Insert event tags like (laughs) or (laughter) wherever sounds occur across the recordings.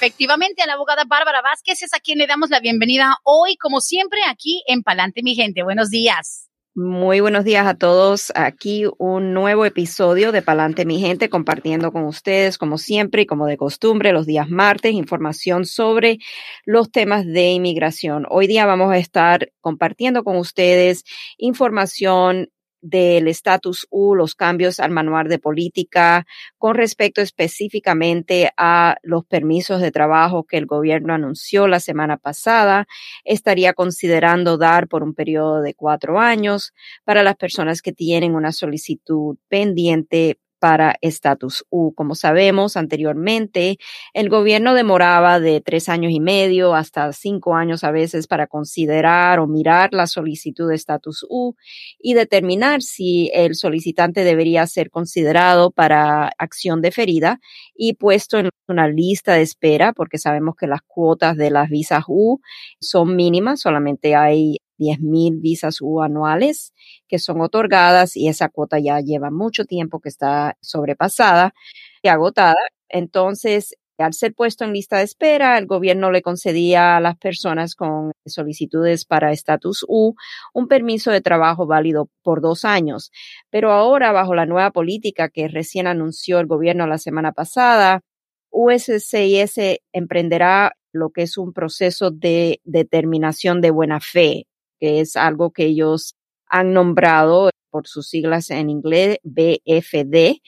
Efectivamente, a la abogada Bárbara Vázquez es a quien le damos la bienvenida hoy, como siempre, aquí en Palante, mi gente. Buenos días. Muy buenos días a todos. Aquí un nuevo episodio de Palante mi gente compartiendo con ustedes como siempre y como de costumbre los días martes información sobre los temas de inmigración. Hoy día vamos a estar compartiendo con ustedes información del estatus U, los cambios al manual de política con respecto específicamente a los permisos de trabajo que el gobierno anunció la semana pasada, estaría considerando dar por un periodo de cuatro años para las personas que tienen una solicitud pendiente para estatus U. Como sabemos anteriormente, el gobierno demoraba de tres años y medio hasta cinco años a veces para considerar o mirar la solicitud de estatus U y determinar si el solicitante debería ser considerado para acción deferida y puesto en una lista de espera, porque sabemos que las cuotas de las visas U son mínimas, solamente hay 10.000 visas U anuales que son otorgadas y esa cuota ya lleva mucho tiempo que está sobrepasada y agotada. Entonces, al ser puesto en lista de espera, el gobierno le concedía a las personas con solicitudes para estatus U un permiso de trabajo válido por dos años. Pero ahora, bajo la nueva política que recién anunció el gobierno la semana pasada, USCIS emprenderá lo que es un proceso de determinación de buena fe que es algo que ellos han nombrado por sus siglas en inglés BFD.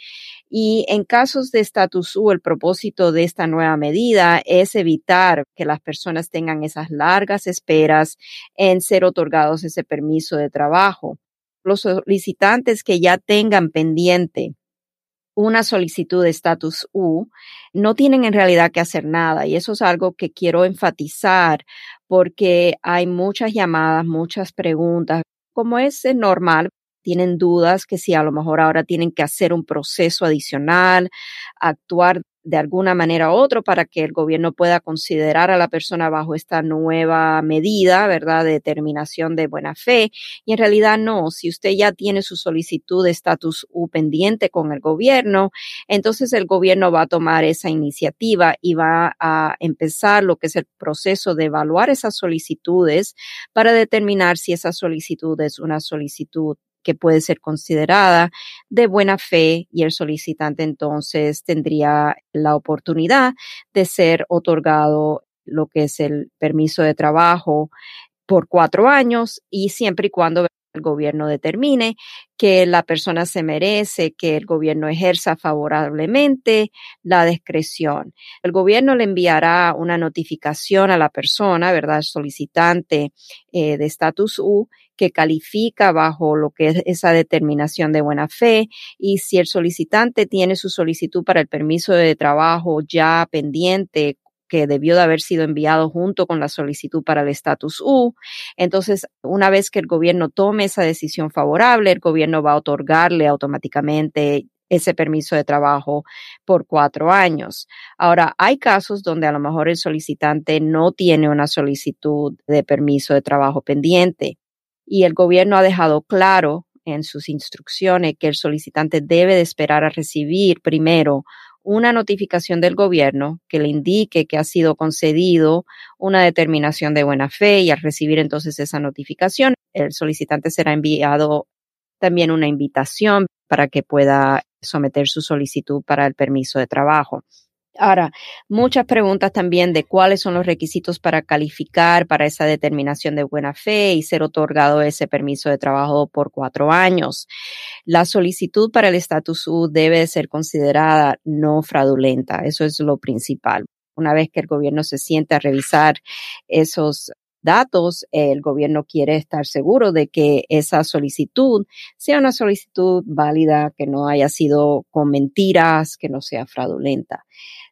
Y en casos de status U, el propósito de esta nueva medida es evitar que las personas tengan esas largas esperas en ser otorgados ese permiso de trabajo. Los solicitantes que ya tengan pendiente una solicitud de estatus U, no tienen en realidad que hacer nada. Y eso es algo que quiero enfatizar porque hay muchas llamadas, muchas preguntas. Como es normal, tienen dudas que si a lo mejor ahora tienen que hacer un proceso adicional, actuar de alguna manera u otra para que el gobierno pueda considerar a la persona bajo esta nueva medida, ¿verdad?, de determinación de buena fe. Y en realidad no, si usted ya tiene su solicitud de estatus U pendiente con el gobierno, entonces el gobierno va a tomar esa iniciativa y va a empezar lo que es el proceso de evaluar esas solicitudes para determinar si esa solicitud es una solicitud que puede ser considerada de buena fe y el solicitante entonces tendría la oportunidad de ser otorgado lo que es el permiso de trabajo por cuatro años y siempre y cuando el gobierno determine que la persona se merece, que el gobierno ejerza favorablemente la discreción. El gobierno le enviará una notificación a la persona, ¿verdad? Solicitante eh, de estatus U que califica bajo lo que es esa determinación de buena fe y si el solicitante tiene su solicitud para el permiso de trabajo ya pendiente que debió de haber sido enviado junto con la solicitud para el estatus U. Entonces, una vez que el gobierno tome esa decisión favorable, el gobierno va a otorgarle automáticamente ese permiso de trabajo por cuatro años. Ahora, hay casos donde a lo mejor el solicitante no tiene una solicitud de permiso de trabajo pendiente y el gobierno ha dejado claro en sus instrucciones que el solicitante debe de esperar a recibir primero una notificación del gobierno que le indique que ha sido concedido una determinación de buena fe y al recibir entonces esa notificación, el solicitante será enviado también una invitación para que pueda someter su solicitud para el permiso de trabajo. Ahora, muchas preguntas también de cuáles son los requisitos para calificar para esa determinación de buena fe y ser otorgado ese permiso de trabajo por cuatro años. La solicitud para el estatus U debe ser considerada no fraudulenta. Eso es lo principal. Una vez que el gobierno se siente a revisar esos datos, el gobierno quiere estar seguro de que esa solicitud sea una solicitud válida, que no haya sido con mentiras, que no sea fraudulenta.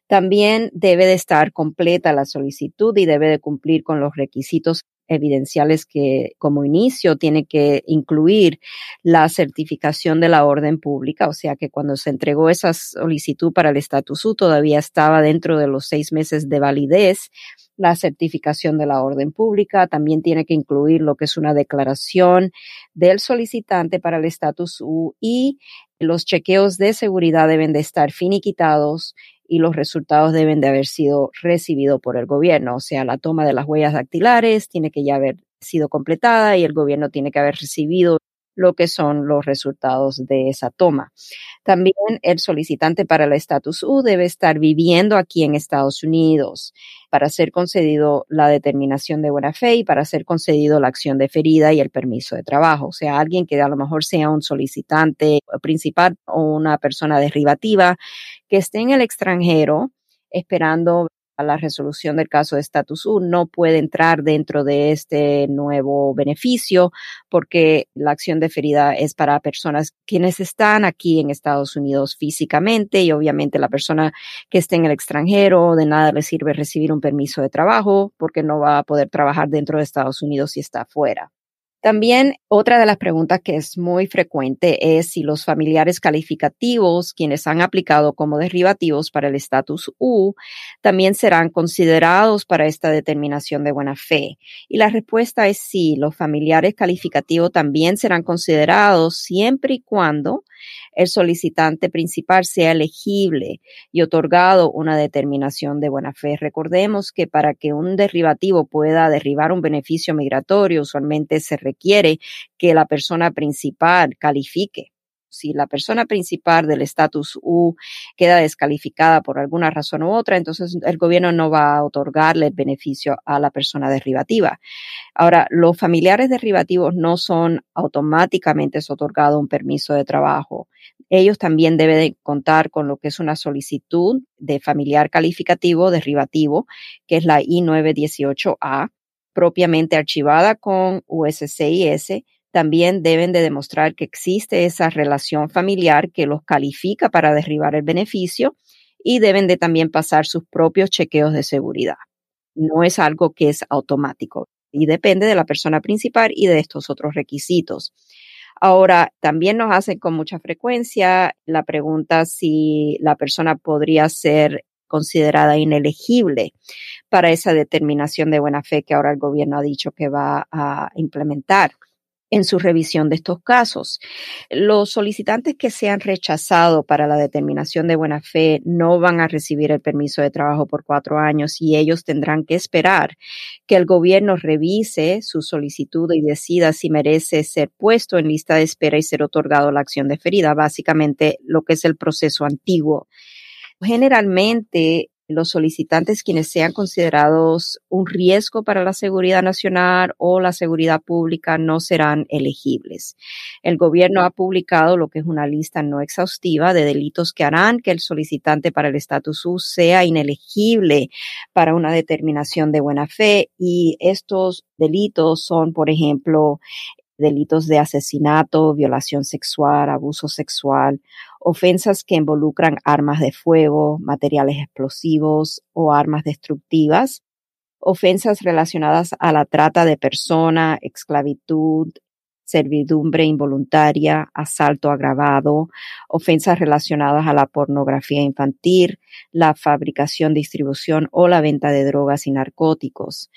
También debe de estar completa la solicitud y debe de cumplir con los requisitos evidenciales que como inicio tiene que incluir la certificación de la orden pública, o sea que cuando se entregó esa solicitud para el estatus U todavía estaba dentro de los seis meses de validez la certificación de la orden pública, también tiene que incluir lo que es una declaración del solicitante para el estatus U y los chequeos de seguridad deben de estar finiquitados y los resultados deben de haber sido recibidos por el gobierno. O sea, la toma de las huellas dactilares tiene que ya haber sido completada y el gobierno tiene que haber recibido lo que son los resultados de esa toma. También el solicitante para el estatus U debe estar viviendo aquí en Estados Unidos para ser concedido la determinación de buena fe y para ser concedido la acción deferida y el permiso de trabajo. O sea, alguien que a lo mejor sea un solicitante principal o una persona derivativa que esté en el extranjero esperando la resolución del caso de estatus U no puede entrar dentro de este nuevo beneficio porque la acción deferida es para personas quienes están aquí en Estados Unidos físicamente y obviamente la persona que esté en el extranjero de nada le sirve recibir un permiso de trabajo porque no va a poder trabajar dentro de Estados Unidos si está fuera. También otra de las preguntas que es muy frecuente es si los familiares calificativos, quienes han aplicado como derivativos para el estatus U, también serán considerados para esta determinación de buena fe. Y la respuesta es sí, los familiares calificativos también serán considerados siempre y cuando el solicitante principal sea elegible y otorgado una determinación de buena fe. Recordemos que para que un derivativo pueda derribar un beneficio migratorio, usualmente se requiere que la persona principal califique si la persona principal del estatus U queda descalificada por alguna razón u otra, entonces el gobierno no va a otorgarle el beneficio a la persona derivativa. Ahora, los familiares derivativos no son automáticamente otorgados un permiso de trabajo. Ellos también deben contar con lo que es una solicitud de familiar calificativo derivativo, que es la I-918A, propiamente archivada con USCIS también deben de demostrar que existe esa relación familiar que los califica para derribar el beneficio y deben de también pasar sus propios chequeos de seguridad. No es algo que es automático y depende de la persona principal y de estos otros requisitos. Ahora, también nos hacen con mucha frecuencia la pregunta si la persona podría ser considerada inelegible para esa determinación de buena fe que ahora el gobierno ha dicho que va a implementar en su revisión de estos casos. Los solicitantes que sean rechazados para la determinación de buena fe no van a recibir el permiso de trabajo por cuatro años y ellos tendrán que esperar que el gobierno revise su solicitud y decida si merece ser puesto en lista de espera y ser otorgado la acción deferida, básicamente lo que es el proceso antiguo. Generalmente los solicitantes quienes sean considerados un riesgo para la seguridad nacional o la seguridad pública no serán elegibles. El gobierno ha publicado lo que es una lista no exhaustiva de delitos que harán que el solicitante para el estatus U sea inelegible para una determinación de buena fe y estos delitos son, por ejemplo, delitos de asesinato, violación sexual, abuso sexual, ofensas que involucran armas de fuego, materiales explosivos o armas destructivas, ofensas relacionadas a la trata de persona, esclavitud, servidumbre involuntaria, asalto agravado, ofensas relacionadas a la pornografía infantil, la fabricación, distribución o la venta de drogas y narcóticos.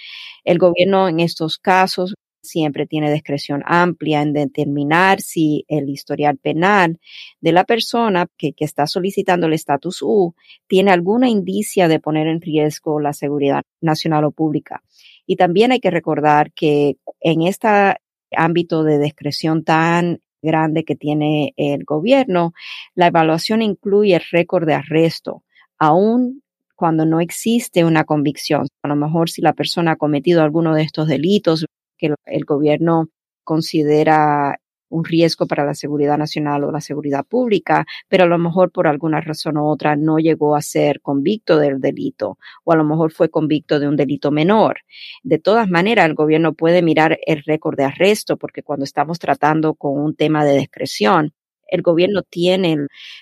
El gobierno en estos casos siempre tiene discreción amplia en determinar si el historial penal de la persona que, está solicitando el estatus U tiene alguna indicia de poner en riesgo la seguridad nacional o pública. Y también hay que recordar que en este ámbito de discreción tan grande que tiene el gobierno, la evaluación incluye el récord de arresto, aún cuando no existe una convicción. A lo mejor si la persona ha cometido alguno de estos delitos, que el gobierno considera un riesgo para la seguridad nacional o la seguridad pública, pero a lo mejor por alguna razón u otra no llegó a ser convicto del delito o a lo mejor fue convicto de un delito menor. De todas maneras, el gobierno puede mirar el récord de arresto porque cuando estamos tratando con un tema de discreción, el gobierno tiene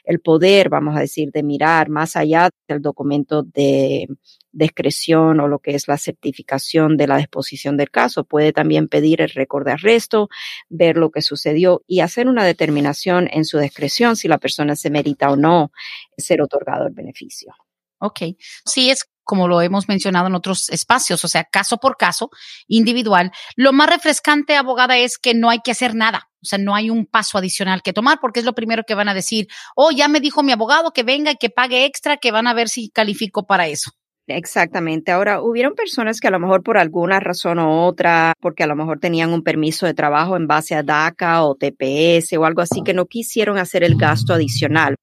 el, poder, vamos a decir, de mirar más allá del documento de discreción o lo que es la certificación de la disposición del caso. Puede también pedir el récord de arresto, ver lo que sucedió y hacer una determinación en su discreción si la persona se merita o no ser otorgado el beneficio. Ok. Sí, es como lo hemos mencionado en otros espacios, o sea, caso por caso, individual. Lo más refrescante, abogada, es que no hay que hacer nada. O sea, no hay un paso adicional que tomar porque es lo primero que van a decir. Oh, ya me dijo mi abogado que venga y que pague extra, que van a ver si califico para eso. Exactamente. Ahora, hubieron personas que a lo mejor por alguna razón u otra, porque a lo mejor tenían un permiso de trabajo en base a DACA o TPS o algo así, que no quisieron hacer el gasto adicional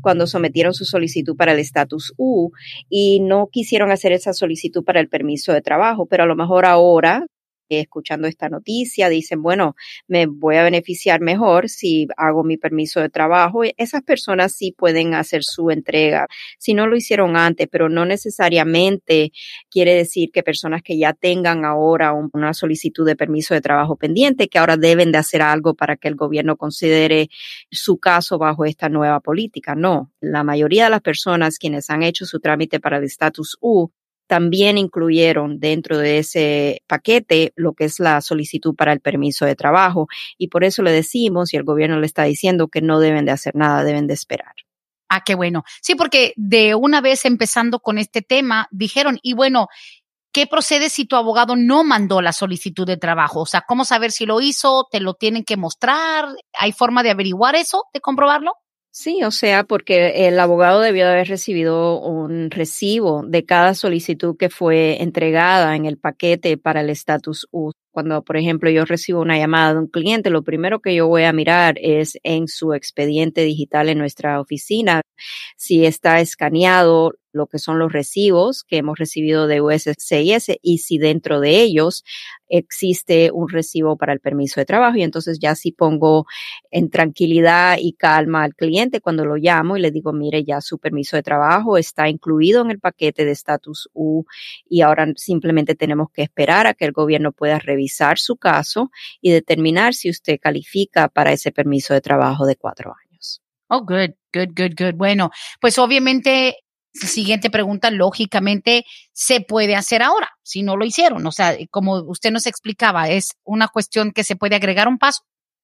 cuando sometieron su solicitud para el estatus U y no quisieron hacer esa solicitud para el permiso de trabajo, pero a lo mejor ahora escuchando esta noticia dicen, bueno, me voy a beneficiar mejor si hago mi permiso de trabajo. Esas personas sí pueden hacer su entrega si no lo hicieron antes, pero no necesariamente quiere decir que personas que ya tengan ahora una solicitud de permiso de trabajo pendiente, que ahora deben de hacer algo para que el gobierno considere su caso bajo esta nueva política. No, la mayoría de las personas quienes han hecho su trámite para el estatus U también incluyeron dentro de ese paquete lo que es la solicitud para el permiso de trabajo y por eso le decimos y el gobierno le está diciendo que no deben de hacer nada, deben de esperar. Ah, qué bueno. Sí, porque de una vez empezando con este tema, dijeron, y bueno, ¿qué procede si tu abogado no mandó la solicitud de trabajo? O sea, ¿cómo saber si lo hizo? ¿Te lo tienen que mostrar? ¿Hay forma de averiguar eso, de comprobarlo? Sí, o sea, porque el abogado debió de haber recibido un recibo de cada solicitud que fue entregada en el paquete para el estatus U. Cuando, por ejemplo, yo recibo una llamada de un cliente, lo primero que yo voy a mirar es en su expediente digital en nuestra oficina si está escaneado lo que son los recibos que hemos recibido de USCIS y si dentro de ellos existe un recibo para el permiso de trabajo. Y entonces ya si pongo en tranquilidad y calma al cliente cuando lo llamo y le digo, mire, ya su permiso de trabajo está incluido en el paquete de estatus U y ahora simplemente tenemos que esperar a que el gobierno pueda revisar su caso y determinar si usted califica para ese permiso de trabajo de cuatro años. Oh, good, good, good, good. Bueno, pues obviamente siguiente pregunta, lógicamente, se puede hacer ahora, si no lo hicieron. O sea, como usted nos explicaba, es una cuestión que se puede agregar un paso.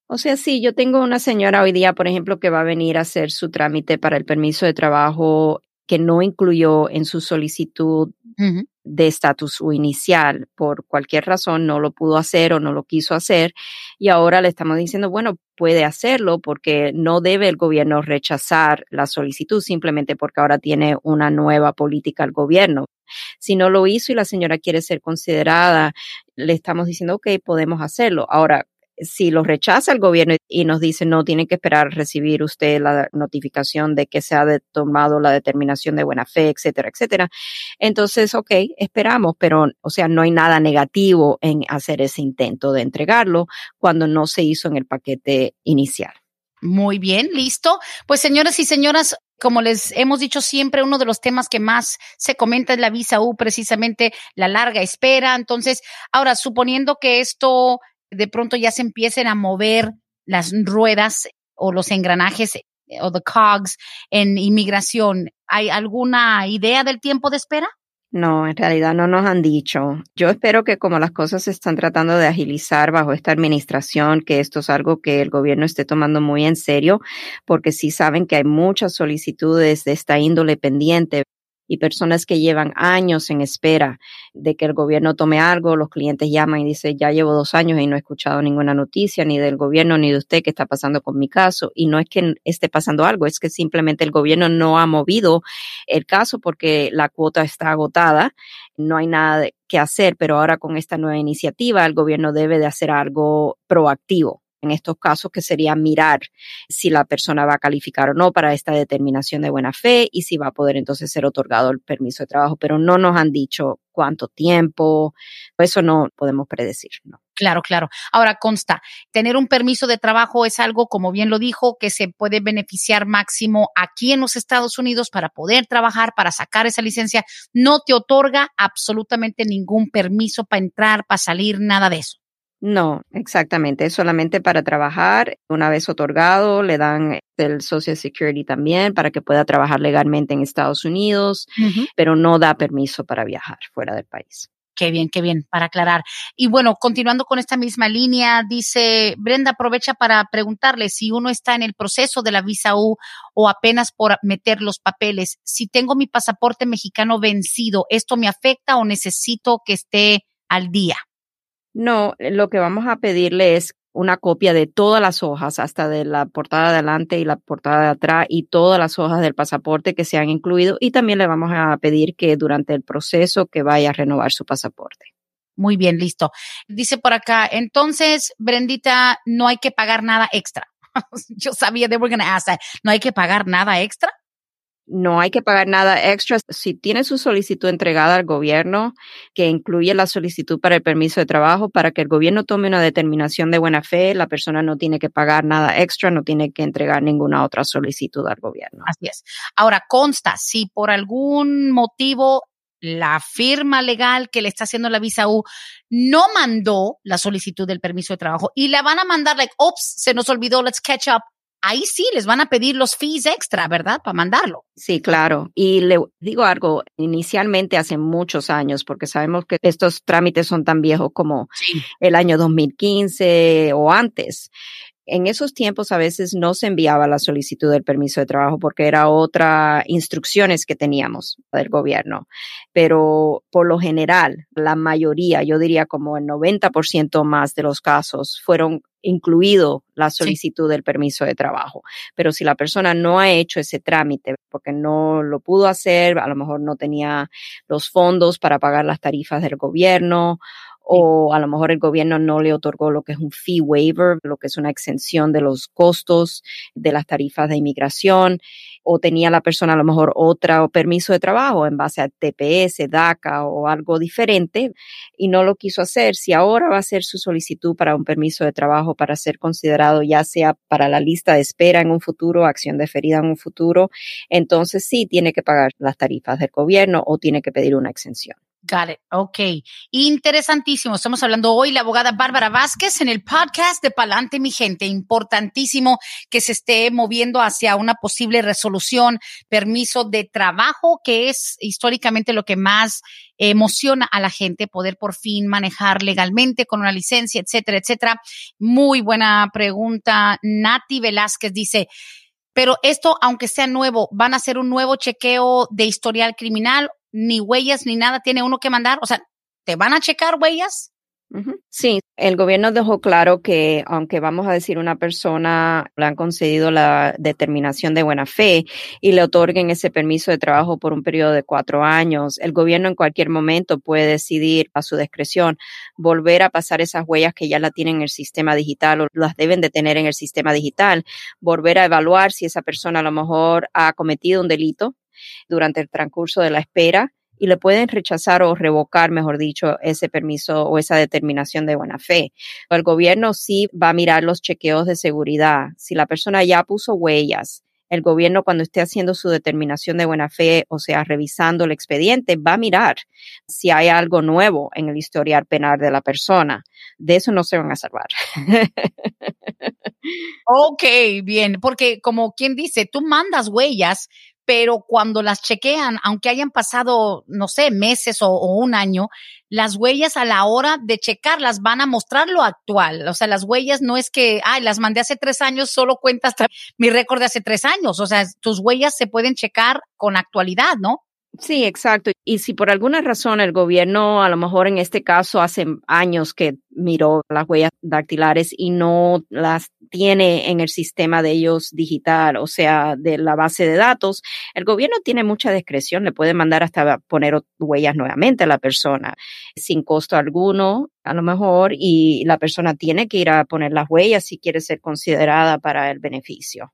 O sea, sí, yo tengo una señora hoy día, por ejemplo, que va a venir a hacer su trámite para el permiso de trabajo que no incluyó en su solicitud de estatus inicial. Por cualquier razón no lo pudo hacer o no lo quiso hacer. Y ahora le estamos diciendo, bueno, puede hacerlo porque no debe el gobierno rechazar la solicitud simplemente porque ahora tiene una nueva política el gobierno. Si no lo hizo y la señora quiere ser considerada, le estamos diciendo, ok, podemos hacerlo. Ahora, si lo rechaza el gobierno y nos dice no, tiene que esperar recibir usted la notificación de que se ha tomado la determinación de buena fe, etcétera, etcétera. Entonces, ok, esperamos, pero, o sea, no hay nada negativo en hacer ese intento de entregarlo cuando no se hizo en el paquete inicial. Muy bien, listo. Pues señoras y señoras, como les hemos dicho siempre, uno de los temas que más se comenta es la visa U, precisamente la larga espera. Entonces, ahora, suponiendo que esto de pronto ya se empiecen a mover las ruedas o los engranajes eh, o the cogs en inmigración. ¿Hay alguna idea del tiempo de espera? No, en realidad no nos han dicho. Yo espero que como las cosas se están tratando de agilizar bajo esta administración, que esto es algo que el gobierno esté tomando muy en serio, porque sí saben que hay muchas solicitudes de esta índole pendiente y personas que llevan años en espera de que el gobierno tome algo, los clientes llaman y dicen, ya llevo dos años y no he escuchado ninguna noticia ni del gobierno ni de usted que está pasando con mi caso. Y no es que esté pasando algo, es que simplemente el gobierno no ha movido el caso porque la cuota está agotada, no hay nada que hacer, pero ahora con esta nueva iniciativa el gobierno debe de hacer algo proactivo en estos casos, que sería mirar si la persona va a calificar o no para esta determinación de buena fe y si va a poder entonces ser otorgado el permiso de trabajo. Pero no nos han dicho cuánto tiempo, eso no podemos predecir, ¿no? Claro, claro. Ahora consta, tener un permiso de trabajo es algo, como bien lo dijo, que se puede beneficiar máximo aquí en los Estados Unidos para poder trabajar, para sacar esa licencia. No te otorga absolutamente ningún permiso para entrar, para salir, nada de eso. No, exactamente. Es solamente para trabajar. Una vez otorgado, le dan el Social Security también para que pueda trabajar legalmente en Estados Unidos, pero no da permiso para viajar fuera del país. Qué bien, qué bien, para aclarar. Y bueno, continuando con esta misma línea, dice Brenda, aprovecha para preguntarle si uno está en el proceso de la visa U o apenas por meter los papeles. Si tengo mi pasaporte mexicano vencido, ¿esto me afecta o necesito que esté al día? No, lo que vamos a pedirle es una copia de todas las hojas, hasta de la portada de adelante y la portada de atrás y todas las hojas del pasaporte que se han incluido y también le vamos a pedir que durante el proceso que vaya a renovar su pasaporte. Muy bien, listo. Dice por acá, entonces, Brendita, no hay que pagar nada extra. (laughs) Yo sabía de were going to ask that. No hay que pagar nada extra no hay que pagar nada extra. Si tiene su solicitud entregada al gobierno, que incluye la solicitud para el permiso de trabajo, para que el gobierno tome una determinación de buena fe, la persona no tiene que pagar nada extra, no tiene que entregar ninguna otra solicitud al gobierno. Así es. Ahora, consta, si por algún motivo la firma legal que le está haciendo la visa U no mandó la solicitud del permiso de trabajo y la van a mandar, like, oops, se nos olvidó, let's catch up ahí sí les van a pedir los fees extra, ¿verdad? Para mandarlo. Sí, claro. Y le digo algo, inicialmente hace muchos años, porque sabemos que estos trámites son tan viejos como el año 2015 o antes en esos tiempos a veces no se enviaba la solicitud del permiso de trabajo porque era otra instrucciones que teníamos del gobierno. Pero por lo general, la mayoría, yo diría como el 90% más de los casos fueron incluido la solicitud del permiso de trabajo. Pero si la persona no ha hecho ese trámite porque no lo pudo hacer, a lo mejor no tenía los fondos para pagar las tarifas del gobierno o a lo mejor el gobierno no le otorgó lo que es un fee waiver, lo que es una exención de los costos de las tarifas de inmigración, o tenía la persona a lo mejor otro permiso de trabajo en base a TPS, DACA o algo diferente y no lo quiso hacer. Si ahora va a hacer su solicitud para un permiso de trabajo para ser considerado ya sea para la lista de espera en un futuro, acción deferida en un futuro, entonces sí tiene que pagar las tarifas del gobierno o tiene que pedir una exención. Got it. Ok. Interesantísimo. Estamos hablando hoy la abogada Bárbara Vázquez en el podcast de Palante, mi gente. Importantísimo que se esté moviendo hacia una posible resolución, permiso de trabajo, que es históricamente lo que más emociona a la gente, poder por fin manejar legalmente con una licencia, etcétera, etcétera. Muy buena pregunta. Nati Velázquez dice, pero esto, aunque sea nuevo, ¿van a hacer un nuevo chequeo de historial criminal ni huellas ni nada tiene uno que mandar? O sea, ¿te van a checar huellas? Sí, el gobierno dejó claro que aunque vamos a decir una persona le han concedido la determinación de buena fe y le otorguen ese permiso de trabajo por un periodo de cuatro años, el gobierno en cualquier momento puede decidir a su discreción volver a pasar esas huellas que ya la tienen en el sistema digital o las deben de tener en el sistema digital, volver a evaluar si esa persona a lo mejor ha cometido un delito durante el transcurso de la espera y le pueden rechazar o revocar, mejor dicho, ese permiso o esa determinación de buena fe. El gobierno sí va a mirar los chequeos de seguridad. Si la persona ya puso huellas, el gobierno cuando esté haciendo su determinación de buena fe, o sea, revisando el expediente, va a mirar si hay algo nuevo en el historial penal de la persona. De eso no se van a salvar. (laughs) Ok, bien, porque como quien dice, tú mandas huellas, pero cuando las chequean, aunque hayan pasado, no sé, meses o, un año, las huellas a la hora de checarlas van a mostrar lo actual. O sea, las huellas no es que, ay, las mandé hace tres años, solo cuenta hasta mi récord de hace tres años. O sea, tus huellas se pueden checar con actualidad, ¿no? Sí, exacto. Y si por alguna razón el gobierno, a lo mejor en este caso hace años que miró las huellas dactilares y no las tiene en el sistema de ellos digital, o sea, de la base de datos, el gobierno tiene mucha discreción, le puede mandar hasta poner huellas nuevamente a la persona sin costo alguno, a lo mejor, y la persona tiene que ir a poner las huellas si quiere ser considerada para el beneficio.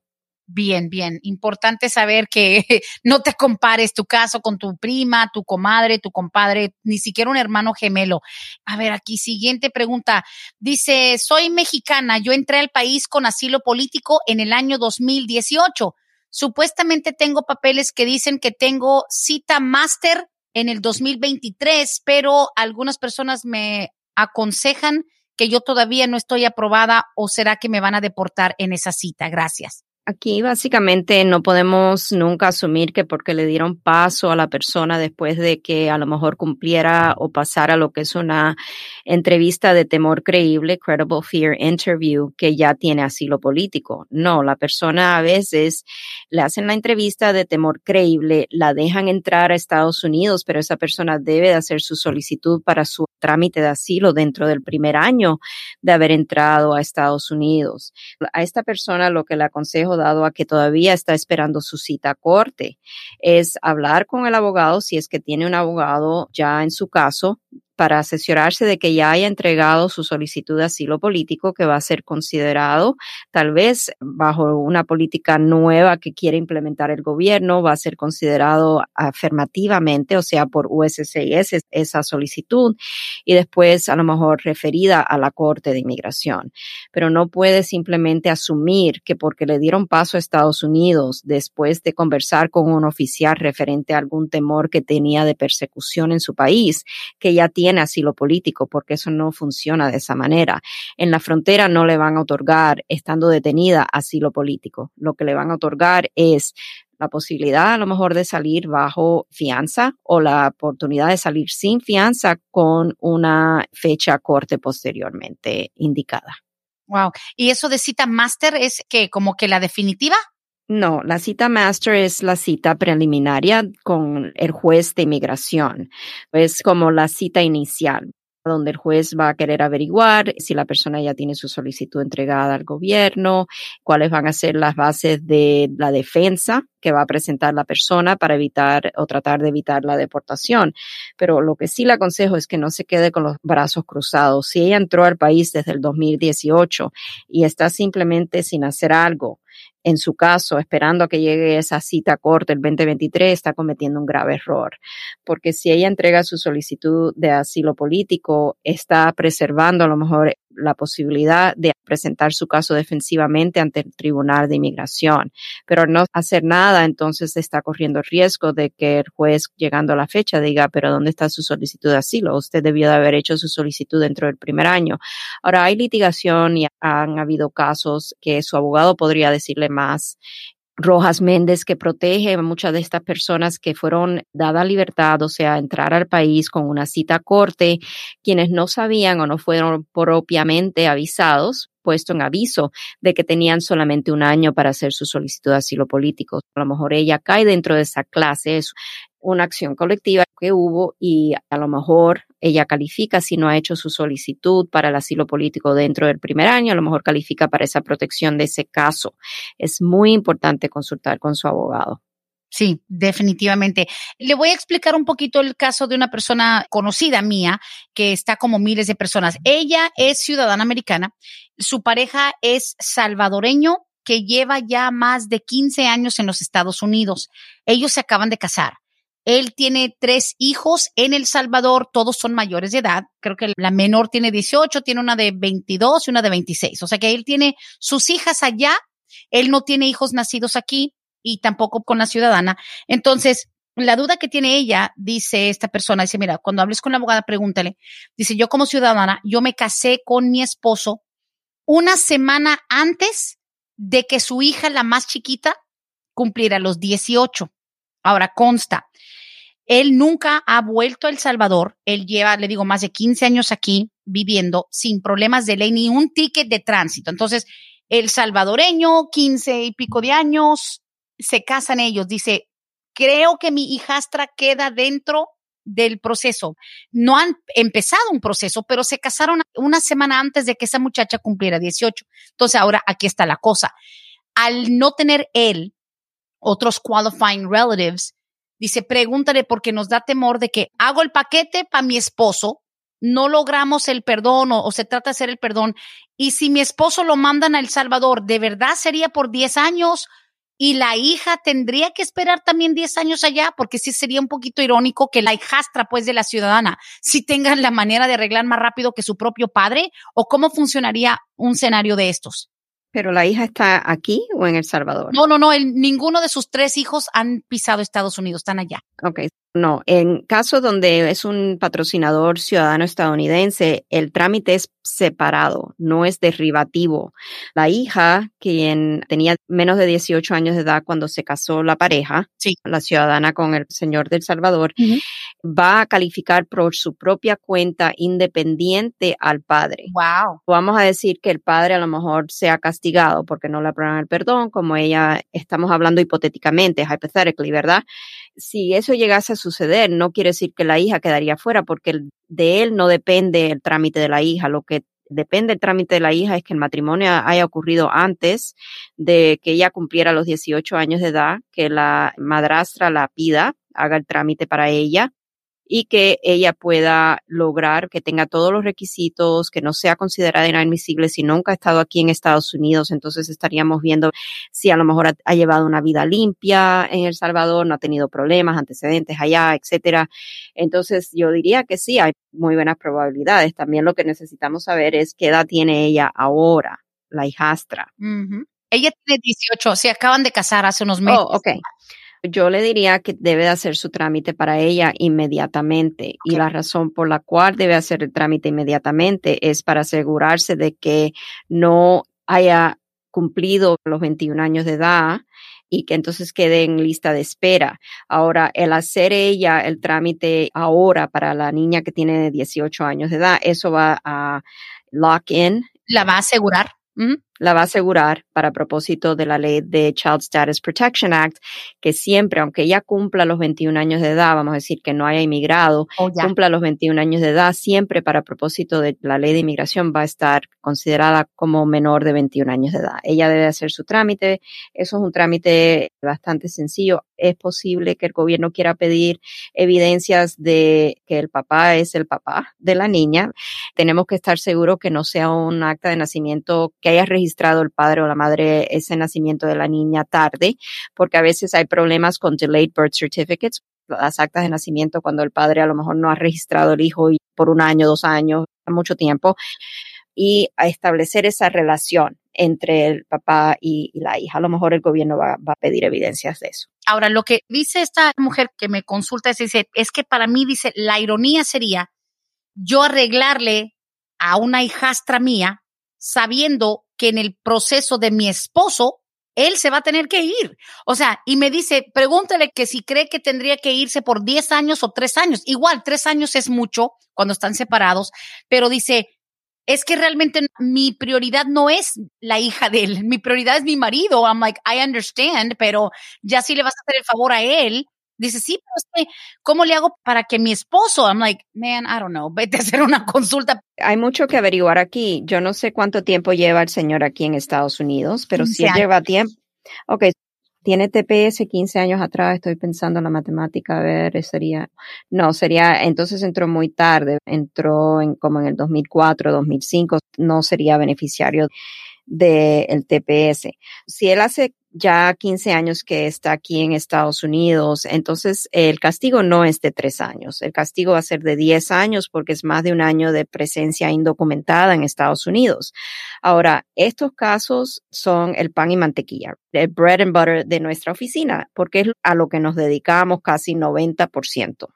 Bien, bien. Importante saber que (laughs) no te compares tu caso con tu prima, tu comadre, tu compadre, ni siquiera un hermano gemelo. A ver, aquí siguiente pregunta. Dice, soy mexicana, yo entré al país con asilo político en el año 2018. Supuestamente tengo papeles que dicen que tengo cita máster en el 2023, pero algunas personas me aconsejan que yo todavía no estoy aprobada o será que me van a deportar en esa cita? Gracias. Aquí básicamente no podemos nunca asumir que porque le dieron paso a la persona después de que a lo mejor cumpliera o pasara lo que es una entrevista de temor creíble, credible fear interview, que ya tiene asilo político. No, la persona a veces le hacen la entrevista de temor creíble, la dejan entrar a Estados Unidos, pero esa persona debe de hacer su solicitud para su trámite de asilo dentro del primer año de haber entrado a Estados Unidos. A esta persona lo que le aconsejo dado a que todavía está esperando su cita a corte, es hablar con el abogado si es que tiene un abogado ya en su caso para asesorarse de que ya haya entregado su solicitud de asilo político que va a ser considerado tal vez bajo una política nueva que quiere implementar el gobierno, va a ser considerado afirmativamente, o sea, por USCIS esa solicitud y después a lo mejor referida a la Corte de Inmigración. Pero no puede simplemente asumir que porque le dieron paso a Estados Unidos después de conversar con un oficial referente a algún temor que tenía de persecución en su país, que ya tiene asilo político, porque eso no funciona de esa manera. En la frontera no le van a otorgar, estando detenida, asilo político. Lo que le van a otorgar es la posibilidad a lo mejor de salir bajo fianza o la oportunidad de salir sin fianza con una fecha corte posteriormente indicada. Wow. ¿Y eso de cita máster es que como que la definitiva? No, la cita master es la cita preliminaria con el juez de inmigración. Es como la cita inicial donde el juez va a querer averiguar si la persona ya tiene su solicitud entregada al gobierno, cuáles van a ser las bases de la defensa que va a presentar la persona para evitar o tratar de evitar la deportación. Pero lo que sí le aconsejo es que no se quede con los brazos cruzados. Si ella entró al país desde el 2018 y está simplemente sin hacer algo, en su caso, esperando a que llegue esa cita corta el 2023, está cometiendo un grave error. Porque si ella entrega su solicitud de asilo político, está preservando a lo mejor la posibilidad de presentar su caso defensivamente ante el Tribunal de Inmigración. Pero no hacer nada, entonces está corriendo el riesgo de que el juez, llegando a la fecha, diga, pero ¿dónde está su solicitud de asilo? Usted debió de haber hecho su solicitud dentro del primer año. Ahora hay litigación y han habido casos que su abogado podría decirle más Rojas Méndez, que protege a muchas de estas personas que fueron dadas libertad, o sea, entrar al país con una cita corte, quienes no sabían o no fueron propiamente avisados, puesto en aviso de que tenían solamente un año para hacer su solicitud de asilo político. A lo mejor ella cae dentro de esa clase, es una acción colectiva que hubo y a lo mejor ella califica si no ha hecho su solicitud para el asilo político dentro del primer año, a lo mejor califica para esa protección de ese caso. Es muy importante consultar con su abogado. Sí, definitivamente. Le voy a explicar un poquito el caso de una persona conocida mía que está como miles de personas. Ella es ciudadana americana, su pareja es salvadoreño que lleva ya más de 15 años en los Estados Unidos. Ellos se acaban de casar. Él tiene tres hijos en El Salvador, todos son mayores de edad. Creo que la menor tiene 18, tiene una de 22 y una de 26. O sea que él tiene sus hijas allá. Él no tiene hijos nacidos aquí y tampoco con la ciudadana. Entonces, la duda que tiene ella, dice esta persona, dice, mira, cuando hables con la abogada, pregúntale. Dice, yo como ciudadana, yo me casé con mi esposo una semana antes de que su hija, la más chiquita, cumpliera los 18. Ahora consta, él nunca ha vuelto a El Salvador. Él lleva, le digo, más de 15 años aquí viviendo sin problemas de ley ni un ticket de tránsito. Entonces, el salvadoreño, 15 y pico de años, se casan ellos. Dice, creo que mi hijastra queda dentro del proceso. No han empezado un proceso, pero se casaron una semana antes de que esa muchacha cumpliera 18. Entonces, ahora aquí está la cosa. Al no tener él otros qualifying relatives, Dice, pregúntale porque nos da temor de que hago el paquete para mi esposo, no logramos el perdón o, se trata de hacer el perdón. Y si mi esposo lo mandan a El Salvador, ¿de verdad sería por 10 años? Y la hija tendría que esperar también 10 años allá, porque sí sería un poquito irónico que la hijastra, pues, de la ciudadana, si tengan la manera de arreglar más rápido que su propio padre, o cómo funcionaría un escenario de estos. ¿Pero la hija está aquí o en El Salvador? No, no, no. ninguno de sus tres hijos han pisado Estados Unidos, están allá. Ok. No, en caso donde es un patrocinador ciudadano estadounidense, el trámite es separado, no es derivativo. La hija, quien tenía menos de 18 años de edad cuando se casó la pareja, la ciudadana con el señor del Salvador, va a calificar por su propia cuenta independiente al padre. Wow. Vamos a decir que el padre a lo mejor sea castigado porque no le aprueban el perdón, como ella, estamos hablando hipotéticamente, hypothetically, ¿verdad? Si eso llegase a suceder, no quiere decir que la hija quedaría fuera porque de él no depende el trámite de la hija, lo que depende del trámite de la hija es que el matrimonio haya ocurrido antes de que ella cumpliera los 18 años de edad, que la madrastra la pida, haga el trámite para ella y que ella pueda lograr que tenga todos los requisitos, que no sea considerada inadmisible si nunca ha estado aquí en Estados Unidos. Entonces estaríamos viendo si a lo mejor ha, llevado una vida limpia en El Salvador, no ha tenido problemas, antecedentes allá, etcétera. Entonces yo diría que sí, hay muy buenas probabilidades. También lo que necesitamos saber es qué edad tiene ella ahora, la hijastra. Ella tiene 18, se acaban de casar hace unos meses. Oh, ok. Yo le diría que debe de hacer su trámite para ella inmediatamente y la razón por la cual debe hacer el trámite inmediatamente es para asegurarse de que no haya cumplido los 21 años de edad y que entonces quede en lista de espera. Ahora, el hacer ella el trámite ahora para la niña que tiene 18 años de edad, eso va a lock in. La va a asegurar la va a asegurar para propósito de la ley de Child Status Protection Act, que siempre, aunque ella cumpla los 21 años de edad, vamos a decir que no haya inmigrado, oh, cumpla los 21 años de edad, siempre para propósito de la ley de inmigración va a estar considerada como menor de 21 años de edad. Ella debe hacer su trámite. Eso es un trámite bastante sencillo. Es posible que el gobierno quiera pedir evidencias de que el papá es el papá de la niña. Tenemos que estar seguros que no sea un acta de nacimiento que haya registrado registrado el padre o la madre ese nacimiento de la niña tarde, porque a veces hay problemas con delayed birth certificates, las actas de nacimiento cuando el padre a lo mejor no ha registrado el hijo por un año, dos años, mucho tiempo, y a establecer esa relación entre el papá y, la hija. A lo mejor el gobierno va, va, a pedir evidencias de eso. Ahora, lo que dice esta mujer que me consulta es, dice, es que para mí, dice, la ironía sería yo arreglarle a una hijastra mía sabiendo que en el proceso de mi esposo, él se va a tener que ir. O sea, y me dice, pregúntale que si cree que tendría que irse por 10 años o 3 años. Igual, 3 años es mucho cuando están separados, pero dice, es que realmente mi prioridad no es la hija de él, mi prioridad es mi marido. I'm like, I understand, pero ya si le vas a hacer el favor a él, Dice, sí, pero es ¿cómo le hago para que mi esposo? I'm like, man, I don't know, vete a hacer una consulta. Hay mucho que averiguar aquí. Yo no sé cuánto tiempo lleva el señor aquí en Estados Unidos, pero si lleva tiempo. Ok, tiene TPS 15 años atrás, estoy pensando en la matemática, a ver, sería, no, sería, entonces entró muy tarde, entró en como en el 2004, 2005, no sería beneficiario del TPS. Si él hace ya 15 años que está aquí en Estados Unidos, entonces el castigo no es de tres años, el castigo va a ser de 10 años porque es más de un año de presencia indocumentada en Estados Unidos. Ahora, estos casos son el pan y mantequilla, el bread and butter de nuestra oficina, porque es a lo que nos dedicamos casi 90%,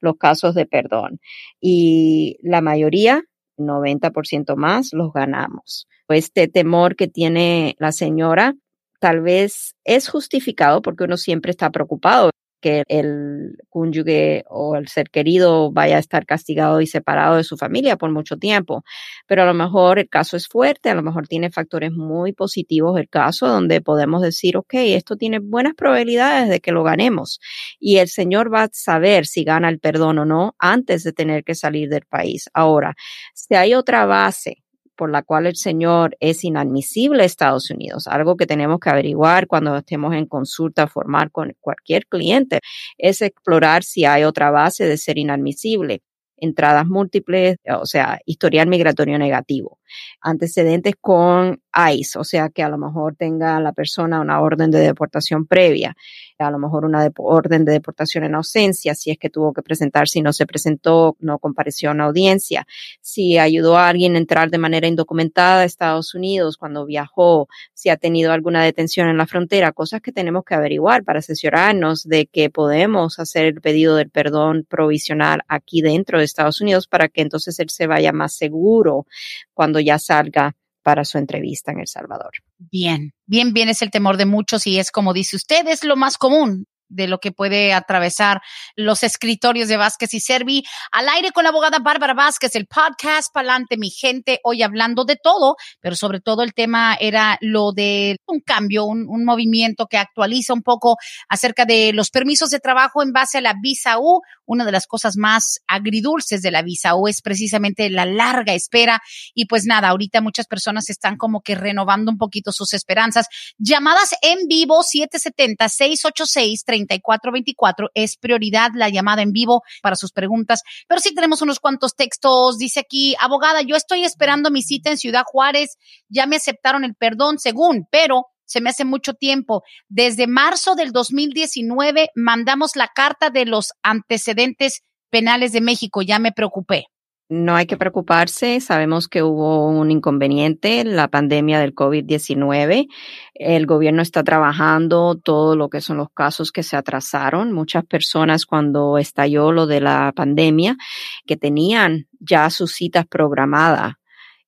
los casos de perdón. Y la mayoría 90% más los ganamos. Este temor que tiene la señora tal vez es justificado porque uno siempre está preocupado que el cónyuge o el ser querido vaya a estar castigado y separado de su familia por mucho tiempo. Pero a lo mejor el caso es fuerte, a lo mejor tiene factores muy positivos el caso donde podemos decir, ok, esto tiene buenas probabilidades de que lo ganemos. Y el Señor va a saber si gana el perdón o no antes de tener que salir del país. Ahora, si hay otra base por la cual el señor es inadmisible a Estados Unidos, algo que tenemos que averiguar cuando estemos en consulta formal con cualquier cliente, es explorar si hay otra base de ser inadmisible, entradas múltiples, o sea, historial migratorio negativo. Antecedentes con ICE, o sea que a lo mejor tenga la persona una orden de deportación previa, a lo mejor una orden de deportación en ausencia, si es que tuvo que presentar, si no se presentó, no compareció a una audiencia, si ayudó a alguien a entrar de manera indocumentada a Estados Unidos cuando viajó, si ha tenido alguna detención en la frontera, cosas que tenemos que averiguar para asesorarnos de que podemos hacer el pedido del perdón provisional aquí dentro de Estados Unidos para que entonces él se vaya más seguro cuando ya salga para su entrevista en El Salvador. Bien, bien, bien es el temor de muchos y es como dice usted, es lo más común de lo que puede atravesar los escritorios de Vázquez y Servi. Al aire con la abogada Bárbara Vázquez, el podcast Palante, mi gente, hoy hablando de todo, pero sobre todo el tema era lo de un cambio, un, un movimiento que actualiza un poco acerca de los permisos de trabajo en base a la visa U. Una de las cosas más agridulces de la visa U es precisamente la larga espera. Y pues nada, ahorita muchas personas están como que renovando un poquito sus esperanzas. Llamadas en vivo 770 686 3424. Es prioridad la llamada en vivo para sus preguntas. Pero sí tenemos unos cuantos textos. Dice aquí, abogada, yo estoy esperando mi cita en Ciudad Juárez. Ya me aceptaron el perdón, según, pero se me hace mucho tiempo. Desde marzo del 2019 mandamos la carta de los antecedentes penales de México. Ya me preocupé. No hay que preocuparse, sabemos que hubo un inconveniente, la pandemia del COVID-19. El gobierno está trabajando todo lo que son los casos que se atrasaron. Muchas personas cuando estalló lo de la pandemia que tenían ya sus citas programadas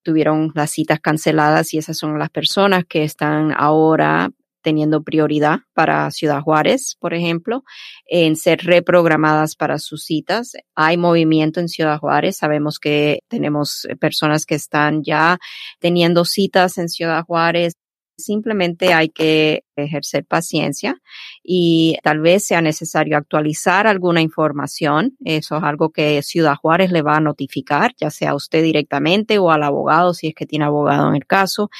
tuvieron las citas canceladas y esas son las personas que están ahora teniendo prioridad para Ciudad Juárez, por ejemplo, en ser reprogramadas para sus citas. Hay movimiento en Ciudad Juárez. Sabemos que tenemos personas que están ya teniendo citas en Ciudad Juárez. Simplemente hay que ejercer paciencia y tal vez sea necesario actualizar alguna información. Eso es algo que Ciudad Juárez le va a notificar, ya sea a usted directamente o al abogado, si es que tiene abogado en el caso,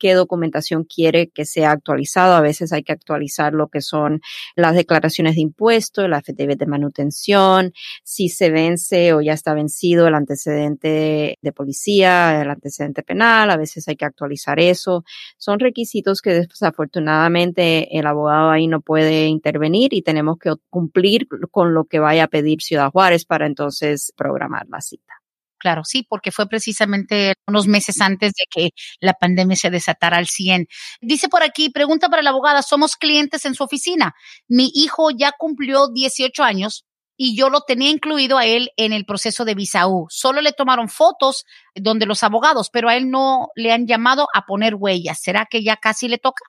qué documentación quiere que sea actualizado. A veces hay que actualizar lo que son las declaraciones de impuestos, la FTV de manutención, si se vence o ya está vencido el antecedente de policía, el antecedente penal, a veces hay que actualizar eso. Son requisitos que desafortunadamente el abogado ahí no puede intervenir y tenemos que cumplir con lo que vaya a pedir Ciudad Juárez para entonces programar la cita. Claro, sí, porque fue precisamente unos meses antes de que la pandemia se desatara al 100. Dice por aquí, pregunta para la abogada, somos clientes en su oficina. Mi hijo ya cumplió 18 años y yo lo tenía incluido a él en el proceso de visa. Solo le tomaron fotos donde los abogados, pero a él no le han llamado a poner huellas. ¿Será que ya casi le toca?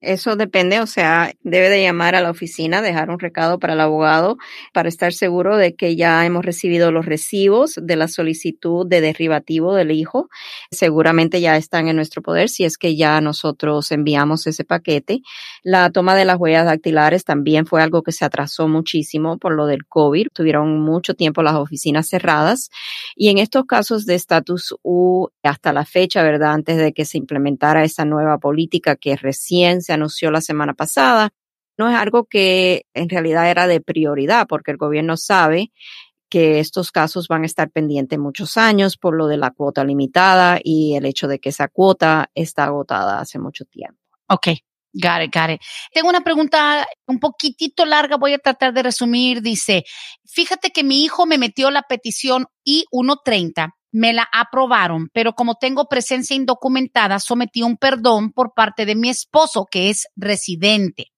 Eso depende, o sea, debe de llamar a la oficina, dejar un recado para el abogado para estar seguro de que ya hemos recibido los recibos de la solicitud de derivativo del hijo. Seguramente ya están en nuestro poder si es que ya nosotros enviamos ese paquete. La toma de las huellas dactilares también fue algo que se atrasó muchísimo por lo del COVID. Tuvieron mucho tiempo las oficinas cerradas y en estos casos de estatus U hasta la fecha, ¿verdad? Antes de que se implementara esa nueva política que recién se anunció la semana pasada. No es algo que en realidad era de prioridad porque el gobierno sabe que estos casos van a estar pendientes muchos años por lo de la cuota limitada y el hecho de que esa cuota está agotada hace mucho tiempo. Ok, Got it, got it. Tengo una pregunta un poquitito larga, voy a tratar de resumir. Dice, fíjate que mi hijo me metió la petición I-130 me la aprobaron, pero como tengo presencia indocumentada, sometí un perdón por parte de mi esposo, que es residente.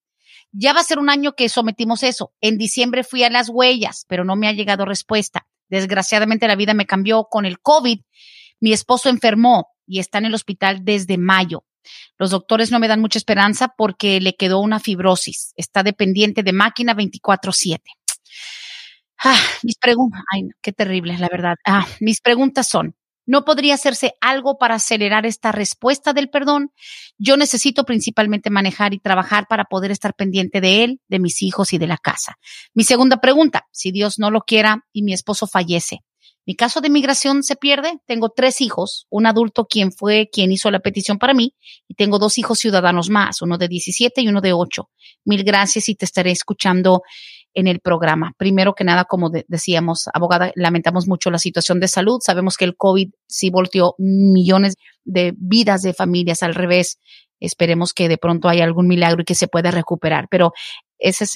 Ya va a ser un año que sometimos eso. En diciembre fui a las huellas, pero no me ha llegado respuesta. Desgraciadamente la vida me cambió con el COVID. Mi esposo enfermó y está en el hospital desde mayo. Los doctores no me dan mucha esperanza porque le quedó una fibrosis. Está dependiente de máquina 24/7. Ah, mis preguntas, ay, qué terrible, la verdad. Ah, mis preguntas son, ¿no podría hacerse algo para acelerar esta respuesta del perdón? Yo necesito principalmente manejar y trabajar para poder estar pendiente de él, de mis hijos y de la casa. Mi segunda pregunta, si Dios no lo quiera y mi esposo fallece, mi caso de migración se pierde. Tengo tres hijos, un adulto quien fue quien hizo la petición para mí y tengo dos hijos ciudadanos más, uno de 17 y uno de 8. Mil gracias y te estaré escuchando en el programa. Primero que nada, como decíamos, abogada, lamentamos mucho la situación de salud. Sabemos que el COVID sí volteó millones de vidas de familias al revés. Esperemos que de pronto haya algún milagro y que se pueda recuperar. Pero esa es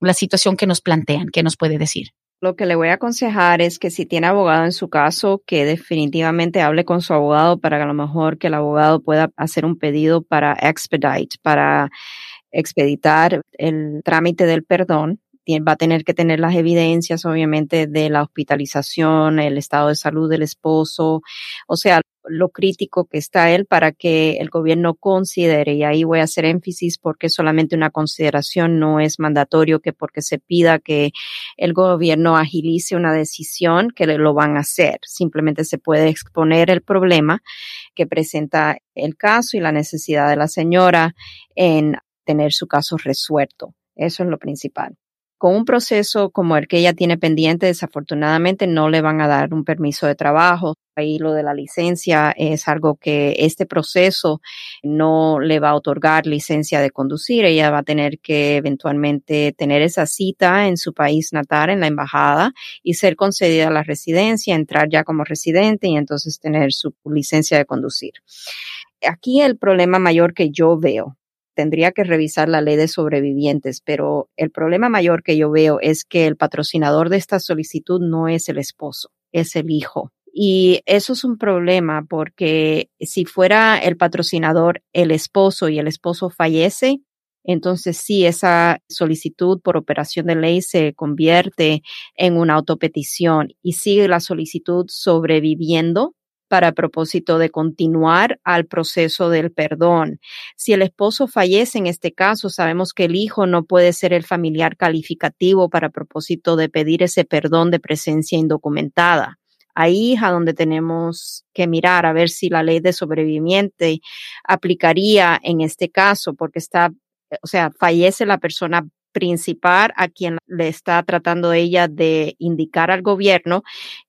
la situación que nos plantean. ¿Qué nos puede decir? Lo que le voy a aconsejar es que si tiene abogado en su caso, que definitivamente hable con su abogado para que a lo mejor que el abogado pueda hacer un pedido para expedite, para expeditar el trámite del perdón va a tener que tener las evidencias, obviamente, de la hospitalización, el estado de salud del esposo, o sea, lo crítico que está él para que el gobierno considere, y ahí voy a hacer énfasis porque solamente una consideración no es mandatorio que porque se pida que el gobierno agilice una decisión que lo van a hacer. Simplemente se puede exponer el problema que presenta el caso y la necesidad de la señora en tener su caso resuelto. Eso es lo principal con un proceso como el que ella tiene pendiente, desafortunadamente no le van a dar un permiso de trabajo. Ahí lo de la licencia es algo que este proceso no le va a otorgar licencia de conducir. Ella va a tener que eventualmente tener esa cita en su país natal, en la embajada, y ser concedida la residencia, entrar ya como residente y entonces tener su licencia de conducir. Aquí el problema mayor que yo veo tendría que revisar la ley de sobrevivientes, pero el problema mayor que yo veo es que el patrocinador de esta solicitud no es el esposo, es el hijo. Y eso es un problema porque si fuera el patrocinador el esposo y el esposo fallece, entonces sí, esa solicitud por operación de ley se convierte en una autopetición y sigue la solicitud sobreviviendo para propósito de continuar al proceso del perdón. Si el esposo fallece en este caso, sabemos que el hijo no puede ser el familiar calificativo para propósito de pedir ese perdón de presencia indocumentada. Ahí es a donde tenemos que mirar a ver si la ley de sobreviviente aplicaría en este caso, porque está, o sea, fallece la persona principal a quien le está tratando ella de indicar al gobierno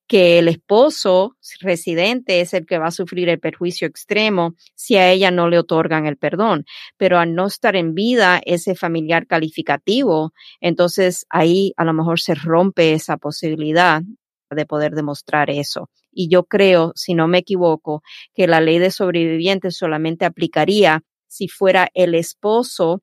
que el esposo residente es el que va a sufrir el perjuicio extremo si a ella no le otorgan el perdón. Pero al no estar en vida ese familiar calificativo, entonces ahí a lo mejor se rompe esa posibilidad de poder demostrar eso. Y yo creo, si no me equivoco, que la ley de sobrevivientes solamente aplicaría si fuera el esposo